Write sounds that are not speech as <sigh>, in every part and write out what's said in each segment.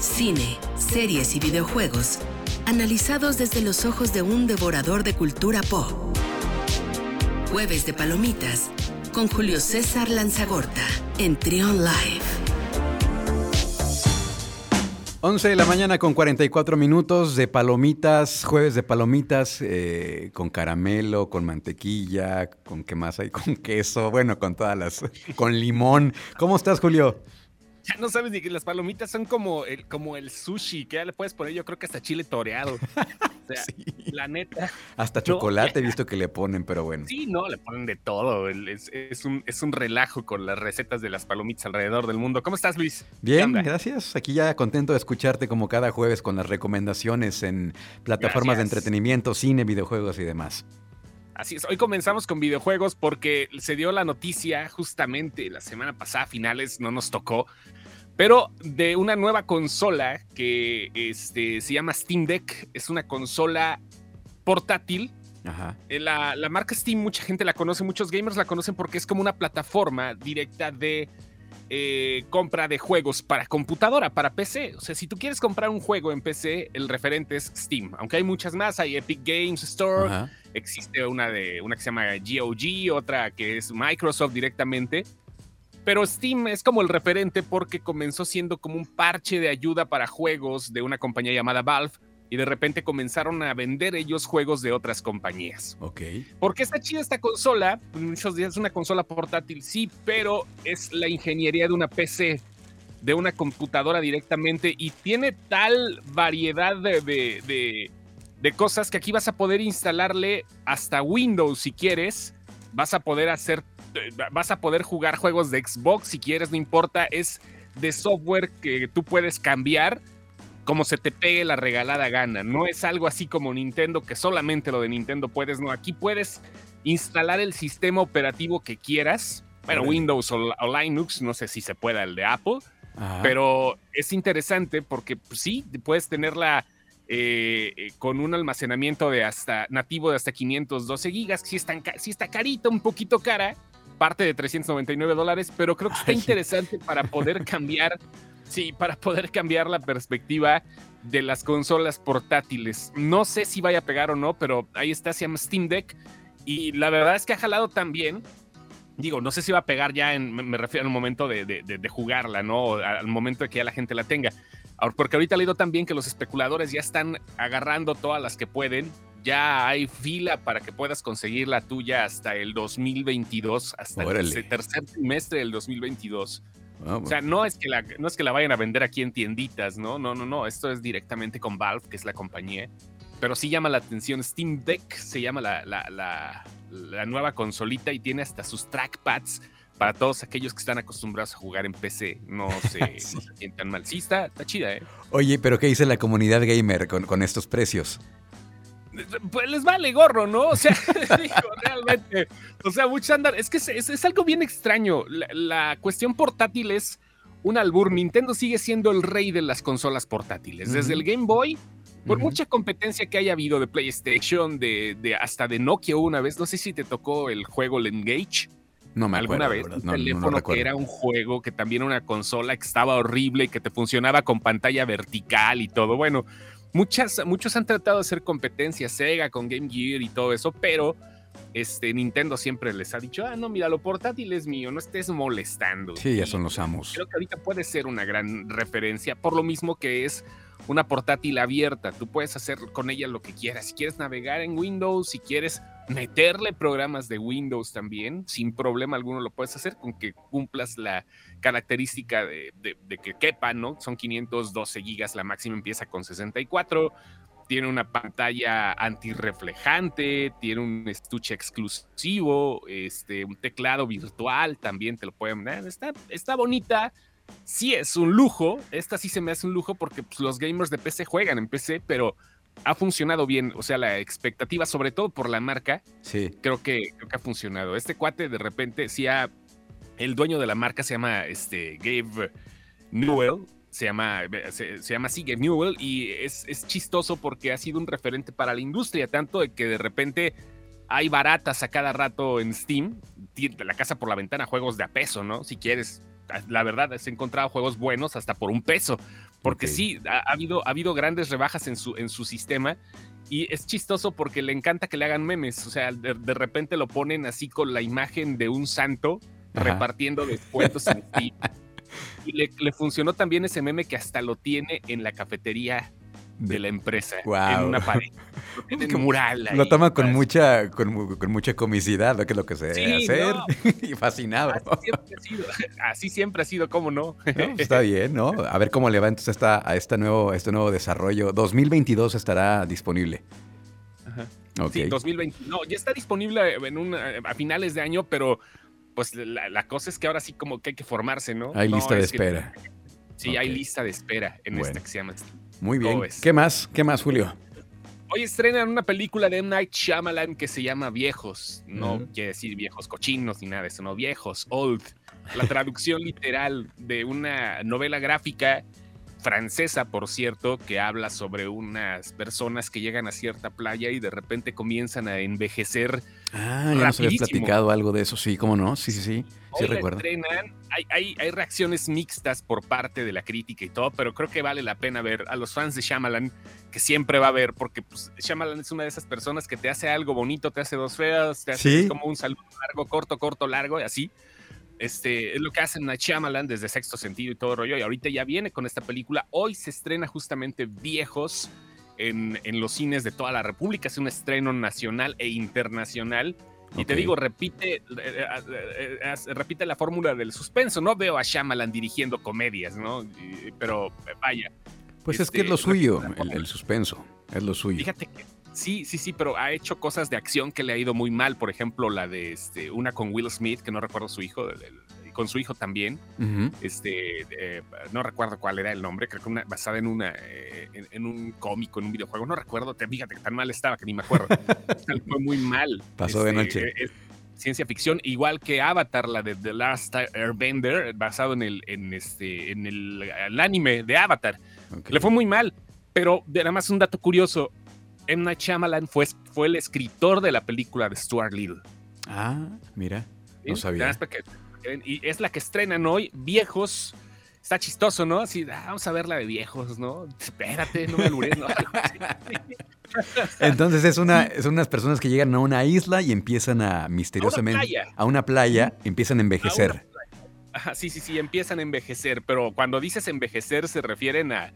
cine, series y videojuegos, analizados desde los ojos de un devorador de cultura pop. Jueves de Palomitas con Julio César Lanzagorta en Trion Live. 11 de la mañana con 44 minutos de palomitas, jueves de palomitas eh, con caramelo, con mantequilla, con qué más hay, <laughs> con queso, bueno, con todas las, con limón. ¿Cómo estás, Julio? Ya no sabes ni que las palomitas son como el, como el sushi, que ya le puedes poner, yo creo que hasta chile toreado. O sea, <laughs> la neta. Hasta chocolate he visto que le ponen, pero bueno. Sí, no, le ponen de todo. Es, un, es un relajo con las recetas de las palomitas alrededor del mundo. ¿Cómo estás, Luis? Bien, gracias. Aquí ya contento de escucharte como cada jueves con las recomendaciones en plataformas de entretenimiento, cine, videojuegos y demás. Así es, hoy comenzamos con videojuegos porque se dio la noticia justamente la semana pasada, finales, no nos tocó, pero de una nueva consola que este, se llama Steam Deck. Es una consola portátil. Eh, la, marca Steam, mucha gente la conoce, muchos gamers la conocen porque es como una plataforma directa de eh, compra de juegos para computadora, para PC. O sea, si tú quieres comprar un juego en PC, el referente es Steam. Aunque hay muchas más, hay Epic Games Store, existe una, de, una que se llama GOG, otra que es Microsoft directamente. Pero Steam es como el referente porque comenzó siendo como un parche de ayuda para juegos de una compañía llamada Valve y de repente comenzaron a vender ellos juegos de otras compañías. Ok. ¿Por qué está chida esta consola? Pues muchos días es una consola portátil, sí, pero es la ingeniería de una PC, de una computadora directamente y tiene tal variedad de, de, de cosas que aquí vas a poder instalarle hasta Windows si quieres. Vas a poder hacer vas a poder jugar juegos de Xbox si quieres, no importa, es de software que tú puedes cambiar como se te pegue la regalada gana. No es algo así como Nintendo, que solamente lo de Nintendo puedes, no, aquí puedes instalar el sistema operativo que quieras, bueno, Windows o, Linux, no sé si se pueda el de Apple, pero es interesante porque pues, sí, puedes tenerla eh, eh, con un almacenamiento de hasta nativo de hasta 512 gigas, si, está, si está carita, un poquito cara, parte de 399 dólares, pero creo que está interesante para poder cambiar, sí, para poder cambiar la perspectiva de las consolas portátiles. No sé si vaya a pegar o no, pero ahí está, se llama Steam Deck y la verdad es que ha jalado también. Digo, no sé si va a pegar ya, en, me refiero al momento de, de, jugarla, ¿no? Al momento de que ya la gente la tenga. Porque ahorita he leído también que los especuladores ya están agarrando todas las que pueden ya hay fila para que puedas conseguir la tuya hasta el 2022, hasta el tercer trimestre del 2022. Ah, o sea, no es, que la, no es que la vayan a vender aquí en tienditas, ¿no? No, no, no. Esto es directamente con Valve, que es la compañía. Pero sí llama la atención. Steam Deck se llama la, la, la, nueva consolita y tiene hasta sus trackpads para todos aquellos que están acostumbrados a jugar en PC. No <laughs> se, sientan mal. Sí, está, chida, ¿eh? Oye, pero ¿qué dice la comunidad gamer con, con estos precios? Pues les vale gorro, ¿no? O sea, <laughs> realmente. O sea, muchos andan. Es que es, algo bien extraño. La, cuestión portátil es un albur. Nintendo sigue siendo el rey de las consolas portátiles. Desde el Game Boy, por mucha competencia que haya habido de PlayStation, de, hasta de Nokia una vez. No sé si te tocó el juego el Engage. No me acuerdo. Alguna vez, un teléfono que era un juego, que también una consola que estaba horrible, que te funcionaba con pantalla vertical y todo. Bueno, Muchas, muchos han tratado de hacer competencia, Sega con Game Gear y todo eso, pero este, Nintendo siempre les ha dicho, ah, no, mira, lo portátil es mío, no estés molestando. Sí, ya son los amos. Creo que ahorita puede ser una gran referencia, por lo mismo que es una portátil abierta. Tú puedes hacer con ella lo que quieras. Si quieres navegar en Windows, si quieres meterle programas de Windows también, sin problema alguno lo puedes hacer con que cumplas la característica de, que quepa, ¿no? Son 512 gigas, la máxima empieza con 64 tiene una pantalla antirreflejante, tiene un estuche exclusivo, este, un teclado virtual, también te lo pueden dar. Está, está bonita, sí es un lujo. Esta sí se me hace un lujo porque pues, los gamers de PC juegan en PC, pero ha funcionado bien. O sea, la expectativa, sobre todo por la marca, sí. creo, que, creo que ha funcionado. Este cuate de repente sí ha. El dueño de la marca se llama este, Gabe Newell. Se llama, se, llama así Gabe Newell y es, es chistoso porque ha sido un referente para la industria, tanto de que de repente hay baratas a cada rato en Steam, la casa por la ventana, juegos de a peso, ¿no? Si quieres la verdad, has encontrado juegos buenos hasta por un peso. Porque sí, ha, ha habido, ha habido grandes rebajas en su, en su sistema y es chistoso porque le encanta que le hagan memes. O sea, de, de repente lo ponen así con la imagen de un santo Ajá. repartiendo descuentos en Steam. <laughs> Y le, le funcionó también ese meme que hasta lo tiene en la cafetería de la empresa, en una pared. <laughs> En mural ahí, Lo toma con ¿sabes? mucha, con, con mucha comicidad, ¿no? que es lo que se debe Sí, hacer. no. <laughs> y fascinado. Así siempre ha sido, <laughs> así siempre ha sido, ¿cómo no? No, Está bien, ¿no? A ver cómo le va entonces esta, a este nuevo, este nuevo desarrollo. 2022 estará disponible. Ajá. Ok. Sí, 2020. No, ya está disponible en un, a finales de año, pero pues la, la cosa es que ahora sí como que hay que formarse, ¿no? Hay lista de que- espera. sí, hay lista de espera en Bueno. esta que se llama. Muy bien. ¿Qué más? ¿Qué más, Julio? Hoy estrenan una película de M. Night Shyamalan que se llama Viejos. No Ujú. quiere decir viejos cochinos ni nada de eso, no, viejos, old. La traducción <laughs> literal de una novela gráfica francesa, por cierto, que habla sobre unas personas que llegan a cierta playa y de repente comienzan a envejecer Ah, ya nos habías platicado algo de eso, sí, ¿cómo no? Sí, sí, sí. Sí Hoy recuerdo. estrenan. Hay, hay, hay reacciones mixtas por parte de la crítica y todo, pero creo que vale la pena ver a los fans de Shyamalan, que siempre va a ver, porque pues, Shyamalan es una de esas personas que te hace algo bonito, te hace dos feas, te hace Sí. como un saludo largo, corto, corto, largo, y así. Este, es lo que hacen a Shyamalan desde Sexto Sentido y todo el rollo, y ahorita ya viene con esta película. Hoy se estrena justamente Viejos en, en los cines de toda la República, es un estreno nacional e internacional. Y te digo, repite, eh, eh, eh, repite la fórmula del suspenso. No veo a Shyamalan dirigiendo comedias, ¿no? Pero vaya, Pues es que es lo este, suyo, el, el suspenso. Es lo suyo. fíjate que sí, sí, sí, pero ha hecho cosas de acción que le ha ido muy mal. Por ejemplo, la de este, una con Will Smith, que no recuerdo su hijo, el- el- con su hijo también. Este, eh, no recuerdo cuál era el nombre, creo que una, basada en una, eh, en, en un cómico, en un videojuego. No recuerdo, te, fíjate que tan mal estaba que ni me acuerdo. <laughs> Fue muy mal. Pasó de noche. eh, es ciencia ficción, igual que Avatar, la de The Last Airbender, basado en el, en este, en el, el anime de Avatar. Le fue muy mal, pero nada más un dato curioso. M. Night Shyamalan fue, fue el escritor de la película de Stuart Little. Ah, mira. No ¿sí? sabía. Nada más para que- y es la que estrenan hoy, Viejos. Está chistoso, ¿no? Así, ah, vamos a ver la de Viejos, ¿no? Espérate, no me alures, ¿no? <laughs> Entonces es una, son unas personas que llegan a una isla y empiezan a misteriosamente playa. a una playa, empiezan a envejecer. Ajá, sí, sí, sí, empiezan a envejecer, pero cuando dices envejecer se refieren a,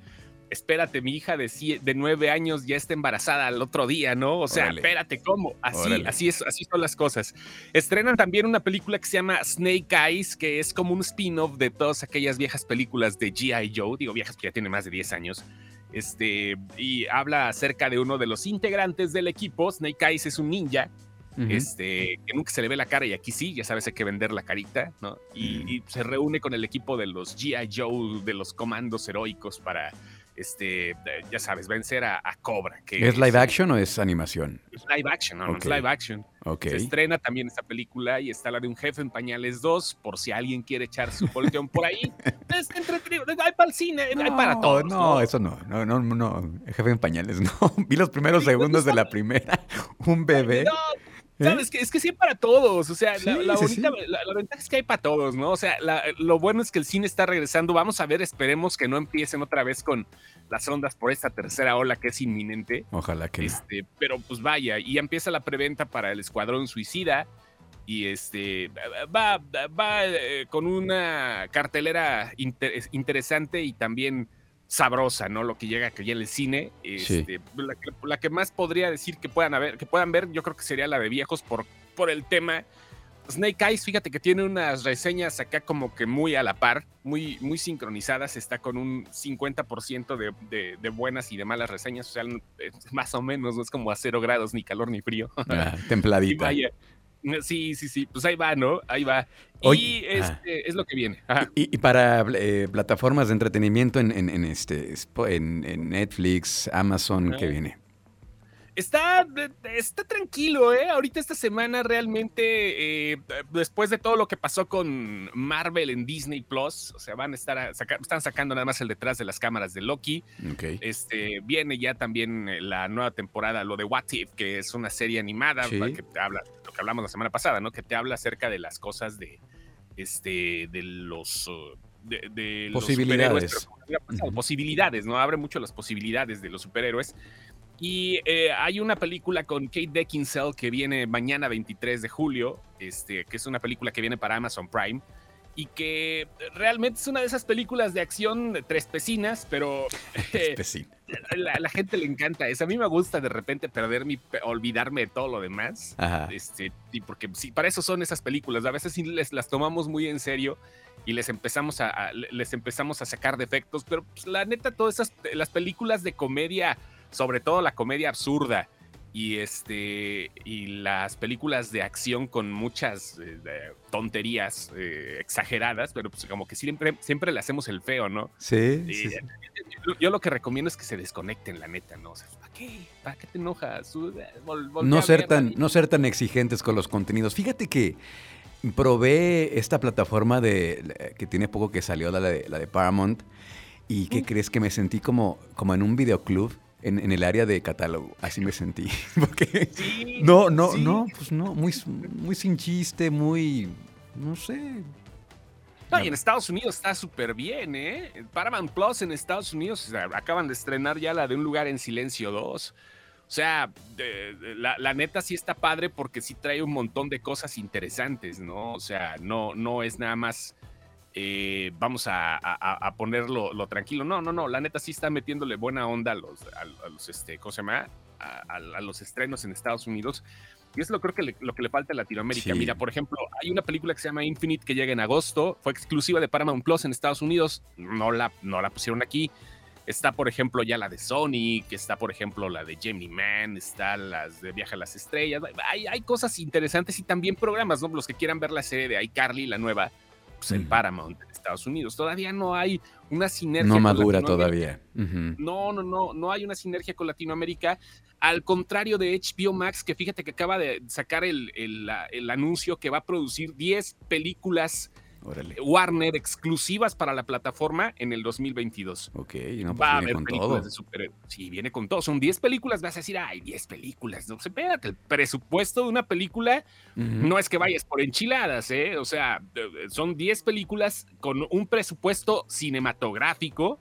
espérate, mi hija de, sie- de nueve años ya está embarazada al otro día, ¿no? O sea, Órale. espérate, ¿cómo? Así, Órale. así, es, así son las cosas. Estrenan también una película que se llama Snake Eyes, que es como un spin-off de todas aquellas viejas películas de G.I. Joe, digo viejas que ya tienen más de 10 años. Este, y habla acerca de uno de los integrantes del equipo. Snake Eyes es un ninja Ujú. este, que nunca se le ve la cara y aquí sí, ya sabes, hay que vender la carita, ¿no? Y, Mm. y se reúne con el equipo de los G.I. Joe, de los comandos heroicos para, este, eh, ya sabes, vencer a, a Cobra. Que ¿Es live action o es animación? Es live action, no, no, es live action. Se estrena también esta película y está la de un jefe en pañales 2, por si alguien quiere echar su volteón por ahí. <laughs> Es entretenido, hay para el cine, hay para todos. No, eso no. No, no, no. Jefe en pañales, <laughs> no. Vi los primeros segundos de la primera. <laughs> Un bebé. No, ¿Eh? ¿Sabes? Que es que sí para todos. O sea, la, Sí, la sí, bonita- sí. la- la ventaja es que hay para todos, ¿no? O sea, lo bueno es que el cine está regresando. Vamos a ver, esperemos que no empiecen otra vez con las ondas por esta tercera ola que es inminente. Ojalá que no. Este, pero pues vaya, y empieza la preventa para el Escuadrón Suicida. Y este va, va eh, con una cartelera inter- interesante y también sabrosa, ¿no? Lo que llega que en el cine. Sí. Este, la, que, la que más podría decir que puedan haber, que puedan ver, yo creo que sería la de viejos por, por el tema. Snake Eyes, fíjate que tiene unas reseñas acá como que muy a la par, muy, muy sincronizadas, está con un 50% de, de, de buenas y de malas reseñas, o sea, es <laughs> más o menos, no es como a cero grados, ni calor ni frío. Ah, <laughs> Y templadita. vaya. <laughs> Sí, sí, sí, pues ahí va, ¿no? Ahí va. Y este, es lo que viene. Y, y para eh, plataformas de entretenimiento en, en, en este, en, en Netflix, Amazon, ¿qué Ah. viene? Está, está tranquilo, ¿eh? Ahorita esta semana realmente, eh, después de todo lo que pasó con Marvel en Disney Plus, o sea, van a estar, a saca- están sacando nada más el detrás de las cámaras de Loki. Ok. Este, viene ya también eh, la nueva temporada, lo de What If, que es una serie animada Sí. que te habla, lo que hablamos la semana pasada, ¿no? Que te habla acerca de las cosas de, este, de los, uh, de, los Posibilidades. superhéroes, pero posibilidades, ¿no? Abre mucho las posibilidades de los superhéroes. Y eh, hay una película con Kate Beckinsale que viene mañana 23 de julio, este, que es una película que viene para Amazon Prime y que realmente es una de esas películas de acción de tres pecinas, pero <laughs> eh, <laughs> la, la, gente le encanta eso. A mí me gusta de repente perder mi, olvidarme de todo lo demás. Este, y porque sí, para eso son esas películas. A veces sí les, las tomamos muy en serio y les empezamos a, les empezamos a sacar defectos, pero pues, la neta, todas esas las películas de comedia, sobre todo la comedia absurda, y este y las películas de acción con muchas eh, tonterías eh, exageradas, pero pues como que siempre siempre le hacemos el feo, ¿no? Sí. Yo, lo que recomiendo es que se desconecten, la neta, ¿no? O sea, ¿para qué? ¿Para qué te enojas? no ser tan no ser tan exigentes con los contenidos. Fíjate que probé esta plataforma de que tiene poco que salió la de, la de Paramount y que crees que me sentí como como en un videoclub en, el área de catálogo. Así me sentí. <laughs> Porque no, no, no, pues no, muy, muy sin chiste, muy, no sé. No, y en Estados Unidos está súper bien, ¿eh? Paramount Plus en Estados Unidos acaban de estrenar ya la de Un lugar en silencio 2. O sea, la, la, neta sí está padre porque sí trae un montón de cosas interesantes, ¿no? O sea, no, no es nada más eh, vamos a, ponerlo lo tranquilo. No, no, no, la neta sí está metiéndole buena onda a los, a, los este, ¿cómo se llama? A, los estrenos en Estados Unidos. Y es lo creo que lo que le falta a Latinoamérica. Mira, por ejemplo, hay una película que se llama Infinite que llega en agosto, fue exclusiva de Paramount Plus en Estados Unidos, no la, no la pusieron aquí. Está, por ejemplo, ya la de Sony, que está, por ejemplo, la de Jamie Man, está las de Viaje a las Estrellas. Hay, hay cosas interesantes y también programas, ¿no? Los que quieran ver la serie de iCarly, la nueva, pues, en Paramount en Estados Unidos. Todavía no hay una sinergia. No madura todavía. No, no, no, no hay una sinergia con Latinoamérica. Al contrario de HBO Max, que fíjate que acaba de sacar el, el anuncio que va a producir 10 películas Warner exclusivas para la plataforma en el 2022. Ok, no, pues Va a haber con películas todo. de superhéroes. Sí, viene con todo. Son 10 películas, vas a decir, ay, 10 películas. No, espérate, el presupuesto de una película no es que vayas por enchiladas, ¿eh? O sea, son 10 películas con un presupuesto cinematográfico.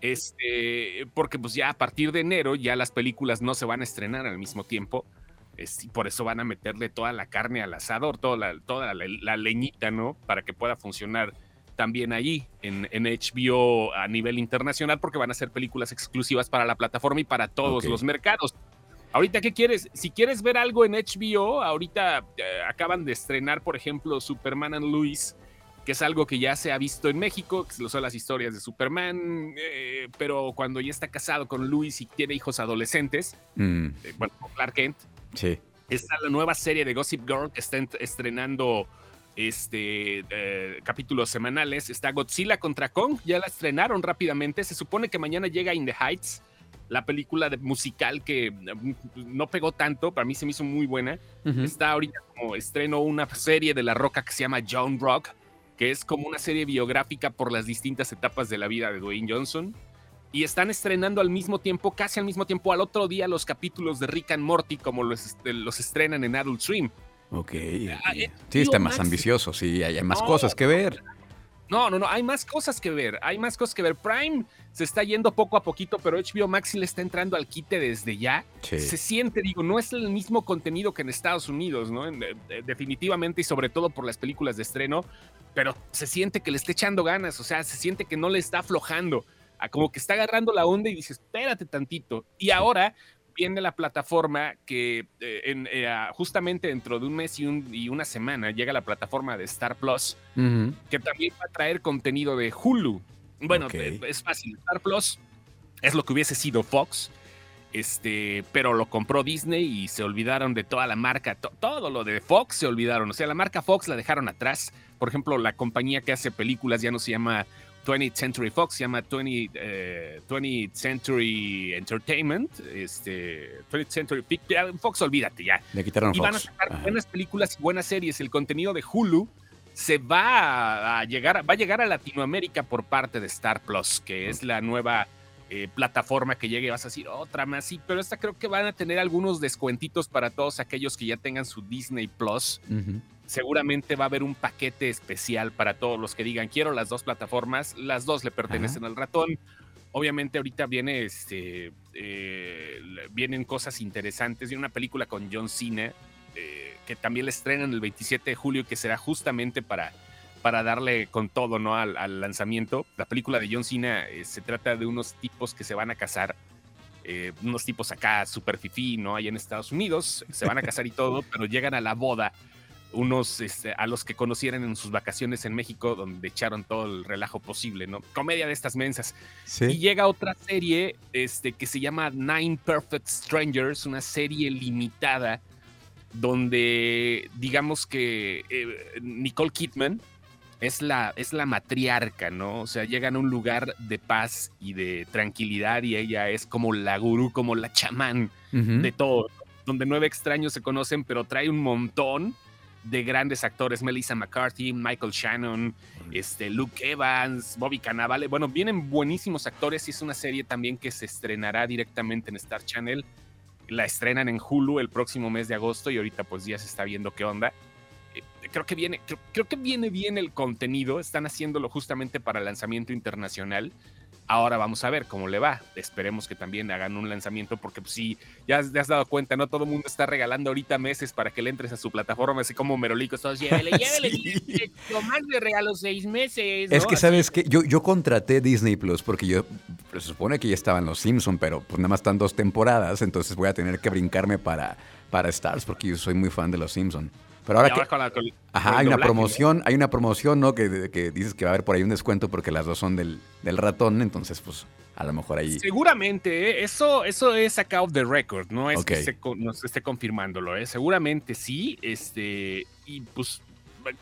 Este, porque pues ya a partir de enero ya las películas no se van a estrenar al mismo tiempo y por eso van a meterle toda la carne al asador, toda la, toda la, leñita, ¿no? Para que pueda funcionar también allí en, en, HBO a nivel internacional, porque van a ser películas exclusivas para la plataforma y para todos los mercados. Ahorita, ¿qué quieres? Si quieres ver algo en HBO, ahorita eh, acaban de estrenar, por ejemplo, Superman and Luis, que es algo que ya se ha visto en México, que son las historias de Superman, eh, pero cuando ya está casado con Luis y tiene hijos adolescentes, mm. eh, bueno, Clark Kent, Sí. Está la nueva serie de Gossip Girl que está estrenando este eh, capítulos semanales. Está Godzilla contra Kong, ya la estrenaron rápidamente. Se supone que mañana llega In the Heights, la película de musical que mm, no pegó tanto, para mí se me hizo muy buena. Está ahorita como estreno una serie de La Roca que se llama John Rock, que es como una serie biográfica por las distintas etapas de la vida de Dwayne Johnson y están estrenando al mismo tiempo, casi al mismo tiempo, al otro día los capítulos de Rick and Morty como los, los estrenan en Adult Swim. Ok. Ah, eh, sí, está más ambicioso, sí, hay, más cosas que ver. No, no, no, hay más cosas que ver, hay más cosas que ver. Prime se está yendo poco a poquito, pero HBO Max le está entrando al quite desde ya. Se siente, digo, no es el mismo contenido que en Estados Unidos, ¿no? Definitivamente y sobre todo por las películas de estreno, pero se siente que le está echando ganas, o sea, se siente que no le está aflojando como que está agarrando la onda y dice, espérate tantito. Y ahora viene la plataforma que eh, eh, justamente dentro de un mes y, una semana llega la plataforma de Star Plus, que también va a traer contenido de Hulu. Bueno, es fácil. Star Plus es lo que hubiese sido Fox, este, pero lo compró Disney y se olvidaron de toda la marca, todo lo de Fox se olvidaron. O sea, la marca Fox la dejaron atrás. Por ejemplo, la compañía que hace películas ya no se llama 20th Century Fox, se llama 20, th Century Entertainment, este, 20th Century Fox, olvídate ya. Le quitaron y van a sacar buenas películas y buenas series. El contenido de Hulu se va a llegar, va a llegar a Latinoamérica por parte de Star Plus, que es la nueva eh, plataforma que llegue, vas a decir otra más, sí, pero esta creo que van a tener algunos descuentitos para todos aquellos que ya tengan su Disney Plus. Seguramente va a haber un paquete especial para todos los que digan quiero las dos plataformas, las dos le pertenecen al ratón. Obviamente ahorita viene este, eh, vienen cosas interesantes. Viene una película con John Cena eh, que también le estrenan el 27 de julio que será justamente para para darle con todo ¿no? al, lanzamiento. La película de John Cena eh, se trata de unos tipos que se van a casar, eh, unos tipos acá super fifí, ¿no? Allá en Estados Unidos, se van a casar y todo, <laughs> pero llegan a la boda unos este, a los que conocieran en sus vacaciones en México, donde echaron todo el relajo posible, ¿no? Comedia de estas mensas. Y llega otra serie este, que se llama Nine Perfect Strangers, una serie limitada donde digamos que eh, Nicole Kidman, es la, es la matriarca, ¿no? O sea, llegan a un lugar de paz y de tranquilidad y ella es como la gurú, como la chamán de todo, donde nueve extraños se conocen, pero trae un montón de grandes actores, Melissa McCarthy, Michael Shannon, este, Luke Evans, Bobby Cannavale, bueno, vienen buenísimos actores y es una serie también que se estrenará directamente en Star Channel, la estrenan en Hulu el próximo mes de agosto y ahorita pues ya se está viendo qué onda creo que viene, creo, que viene bien el contenido. Están haciéndolo justamente para lanzamiento internacional. Ahora vamos a ver cómo le va. Esperemos que también hagan un lanzamiento, porque pues, sí, ya te has dado cuenta, no todo el mundo está regalando ahorita meses para que le entres a su plataforma, así como Merolico, todos llévele, <laughs> llévele, sí. le regalo seis meses. Es que, ¿sabes que Yo, yo contraté Disney Plus porque yo se supone que ya estaban los Simpsons, pero pues nada más están dos temporadas, entonces voy a tener que brincarme para, para Stars, porque yo soy muy fan de los Simpsons. Pero ahora que, ajá, hay una promoción, hay una promoción, ¿no? Que, que, dices que va a haber por ahí un descuento porque las dos son del, del ratón, entonces pues a lo mejor ahí. Seguramente, ¿eh? eso, eso es acá of the record, no es que se, nos esté confirmándolo, ¿eh? Seguramente sí, este, y pues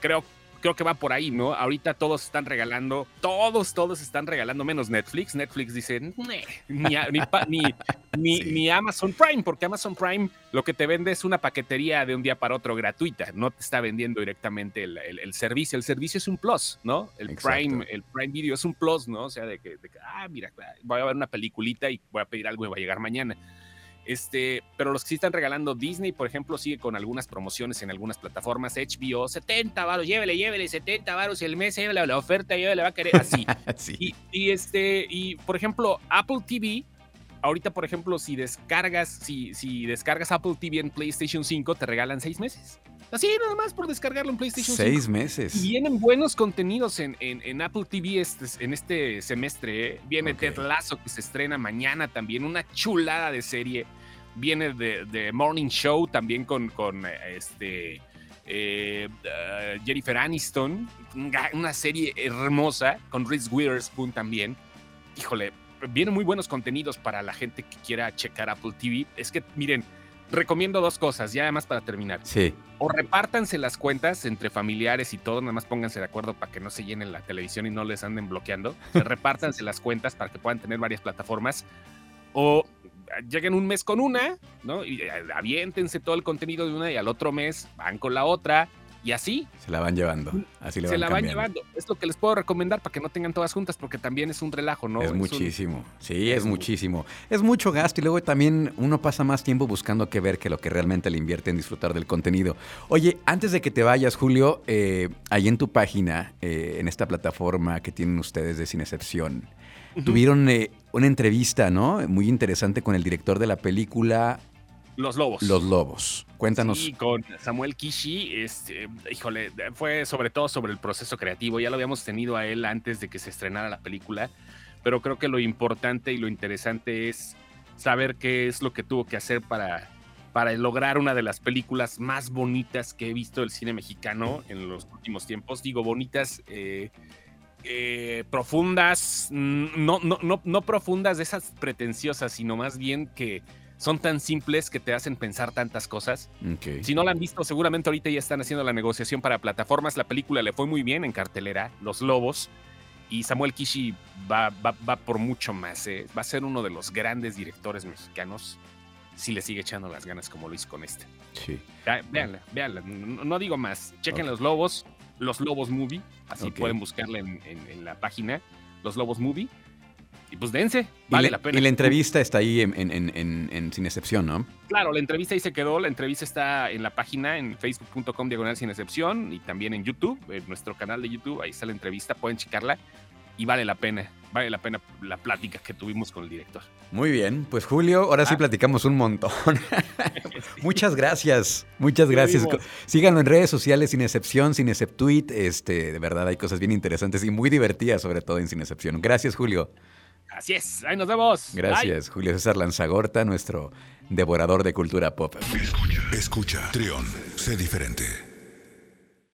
creo creo que va por ahí, ¿no? Ahorita todos están regalando, todos, todos están regalando, menos Netflix. Netflix dice, ni, ni, <laughs> ni, Amazon Prime, porque Amazon Prime lo que te vende es una paquetería de un día para otro gratuita, no te está vendiendo directamente el, servicio. El servicio es un plus, ¿no? El Prime, el Prime Video es un plus, ¿no? O sea, de que, de que, ah, mira, voy a ver una peliculita y voy a pedir algo y va a llegar mañana. Este, pero los que sí están regalando Disney, por ejemplo, sigue con algunas promociones en algunas plataformas. HBO, 70 varos, llévele, llévele, 70 varos el mes, llévele la oferta, llévele, va a querer así. <laughs> y, este, y por ejemplo, Apple TV, ahorita, por ejemplo, si descargas, si, si descargas Apple TV en PlayStation 5, te regalan seis meses. Así, nada más por descargarlo en PlayStation Seis meses. vienen buenos contenidos en, en, Apple TV este, en este semestre. ¿eh? Viene Ted Lasso, que se estrena mañana también. Una chulada de serie. Viene de, Morning Show también con, con este, eh, uh, Jennifer Aniston. Una serie hermosa con Reese Witherspoon también. Híjole, vienen muy buenos contenidos para la gente que quiera checar Apple TV. Es que, miren, recomiendo dos cosas, ya además para terminar. Sí. O repártanse las cuentas entre familiares y todo, nada más pónganse de acuerdo para que no se llenen la televisión y no les anden bloqueando. repártanse <laughs> las cuentas para que puedan tener varias plataformas. O lleguen un mes con una, ¿no? Y eh, aviéntense todo el contenido de una y al otro mes van con la otra y así. Se la van llevando. Así le Se la van llevando. Es lo que les puedo recomendar para que no tengan todas juntas, porque también es un relajo, ¿no? Es, muchísimo. Sí, es, muchísimo. Es mucho gasto y luego también uno pasa más tiempo buscando qué ver que lo que realmente le invierte en disfrutar del contenido. Oye, antes de que te vayas, Julio, eh, ahí en tu página, eh, en esta plataforma que tienen ustedes de Sin Excepción, tuvieron eh, una entrevista, ¿no? Muy interesante con el director de la película los Lobos. Los Lobos. Cuéntanos. Sí, con Samuel Kishi, este, híjole, fue sobre todo sobre el proceso creativo. Ya lo habíamos tenido a él antes de que se estrenara la película, pero creo que lo importante y lo interesante es saber qué es lo que tuvo que hacer para, para lograr una de las películas más bonitas que he visto del cine mexicano en los últimos tiempos. Digo, bonitas. Eh, eh, profundas, no, no, no, no profundas de esas pretenciosas, sino más bien que, son tan simples que te hacen pensar tantas cosas. Si no la han visto, seguramente ahorita ya están haciendo la negociación para plataformas. La película le fue muy bien en cartelera, Los Lobos. Y Samuel Kishi va, va, por mucho más. ¿eh? Va a ser uno de los grandes directores mexicanos si le sigue echando las ganas como lo hizo con este. Sí. Véanla, véanla. No, digo más. Chequen Los Lobos, Los Lobos Movie. Así pueden buscarla en, en la página. Los Lobos Movie Y pues dense, vale la pena. Y la entrevista está ahí en, en, en, en, Sin Excepción, ¿no? Claro, la entrevista ahí se quedó. La entrevista está en la página en facebook.com diagonal sin excepción y también en YouTube, en nuestro canal de YouTube. Ahí está la entrevista, pueden checarla y vale la pena, vale la pena la plática que tuvimos con el director. Muy bien, pues Julio, ahora sí ah. platicamos un montón. <laughs> muchas gracias, muchas gracias. Síganlo en redes sociales sin excepción, sin exceptuit. Este, de verdad hay cosas bien interesantes y muy divertidas, sobre todo en Sin Excepción. Gracias, Julio. Así es, ahí nos vemos. Gracias, Julio César Lanzagorta, nuestro devorador de cultura pop. Escucha, escucha, Trión, sé diferente.